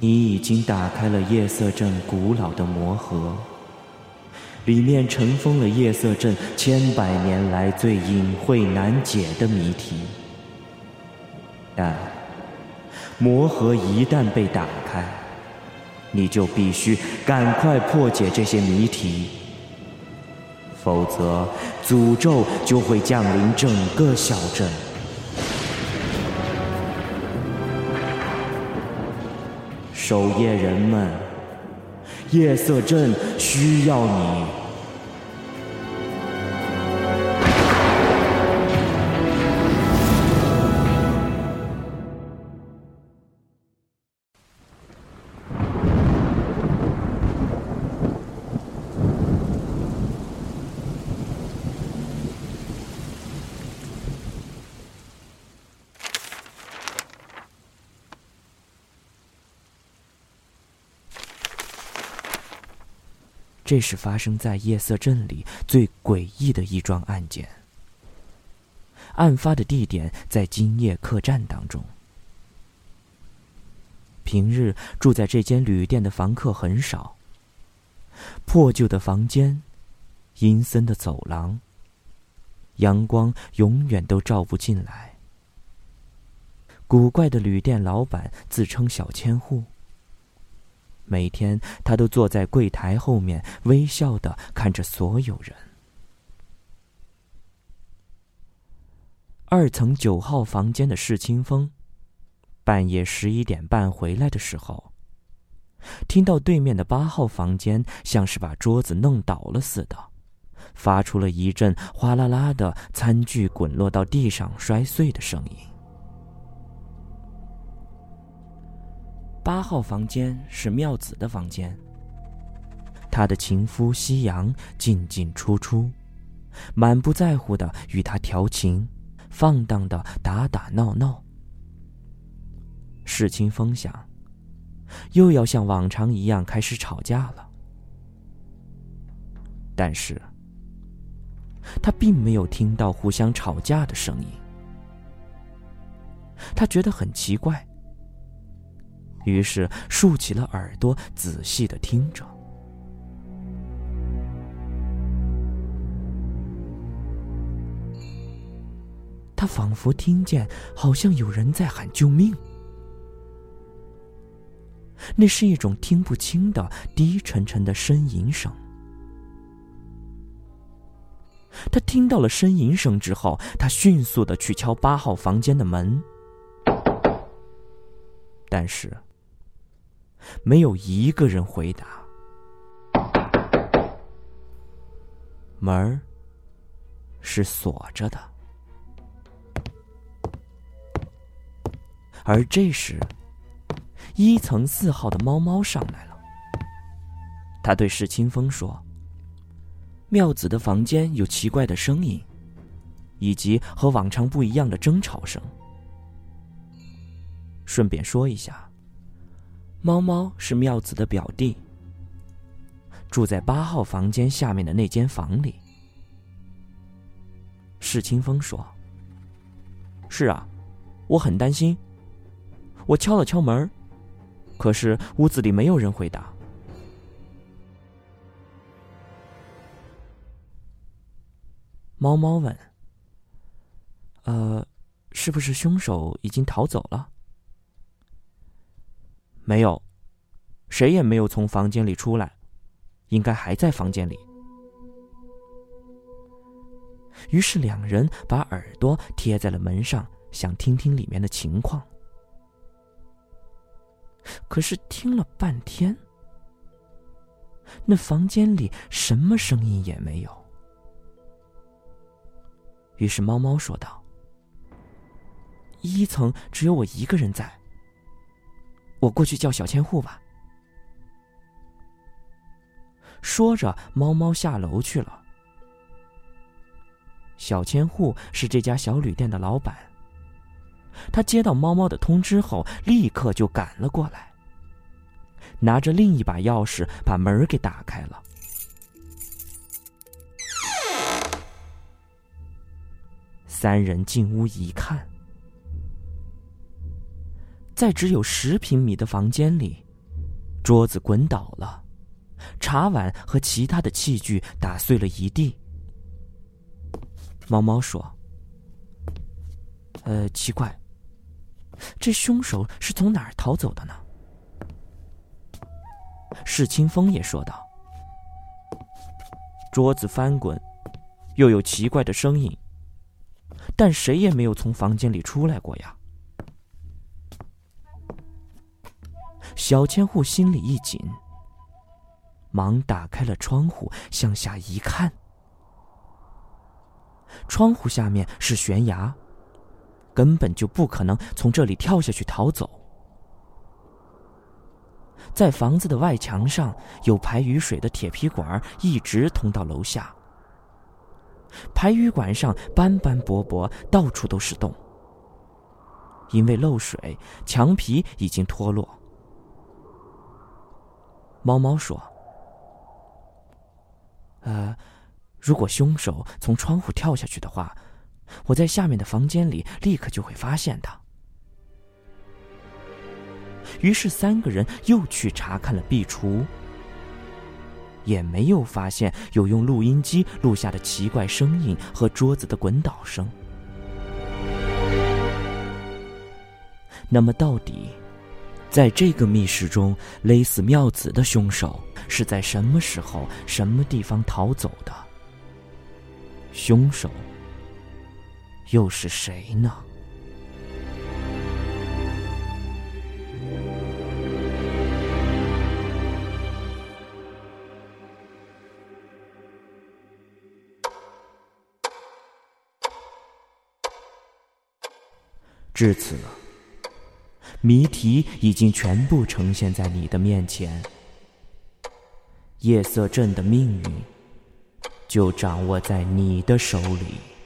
你已经打开了夜色镇古老的魔盒，里面尘封了夜色镇千百年来最隐晦难解的谜题。但魔盒一旦被打开，你就必须赶快破解这些谜题，否则诅咒就会降临整个小镇。守夜人们，夜色镇需要你。这是发生在夜色镇里最诡异的一桩案件。案发的地点在今夜客栈当中。平日住在这间旅店的房客很少。破旧的房间，阴森的走廊，阳光永远都照不进来。古怪的旅店老板自称小千户。每天，他都坐在柜台后面，微笑的看着所有人。二层九号房间的释清风，半夜十一点半回来的时候，听到对面的八号房间像是把桌子弄倒了似的，发出了一阵哗啦啦的餐具滚落到地上摔碎的声音。八号房间是妙子的房间。他的情夫夕阳进进出出，满不在乎的与他调情，放荡的打打闹闹。世清风想，又要像往常一样开始吵架了。但是，他并没有听到互相吵架的声音。他觉得很奇怪。于是竖起了耳朵，仔细的听着。他仿佛听见，好像有人在喊救命。那是一种听不清的低沉沉的呻吟声。他听到了呻吟声之后，他迅速的去敲八号房间的门，但是。没有一个人回答。门儿是锁着的，而这时，一层四号的猫猫上来了。他对石清风说：“妙子的房间有奇怪的声音，以及和往常不一样的争吵声。顺便说一下。”猫猫是妙子的表弟，住在八号房间下面的那间房里。世清风说：“是啊，我很担心。我敲了敲门，可是屋子里没有人回答。”猫猫问：“呃，是不是凶手已经逃走了？”没有，谁也没有从房间里出来，应该还在房间里。于是两人把耳朵贴在了门上，想听听里面的情况。可是听了半天，那房间里什么声音也没有。于是猫猫说道：“一层只有我一个人在。”我过去叫小千户吧。说着，猫猫下楼去了。小千户是这家小旅店的老板。他接到猫猫的通知后，立刻就赶了过来，拿着另一把钥匙把门给打开了。三人进屋一看。在只有十平米的房间里，桌子滚倒了，茶碗和其他的器具打碎了一地。猫猫说：“呃，奇怪，这凶手是从哪儿逃走的呢？”世清风也说道：“桌子翻滚，又有奇怪的声音，但谁也没有从房间里出来过呀。”小千户心里一紧，忙打开了窗户，向下一看，窗户下面是悬崖，根本就不可能从这里跳下去逃走。在房子的外墙上有排雨水的铁皮管，一直通到楼下。排雨管上斑斑驳驳，到处都是洞，因为漏水，墙皮已经脱落。猫猫说：“呃，如果凶手从窗户跳下去的话，我在下面的房间里立刻就会发现他。”于是三个人又去查看了壁橱，也没有发现有用录音机录下的奇怪声音和桌子的滚倒声。那么到底？在这个密室中勒死妙子的凶手是在什么时候、什么地方逃走的？凶手又是谁呢？至此。谜题已经全部呈现在你的面前，夜色镇的命运就掌握在你的手里。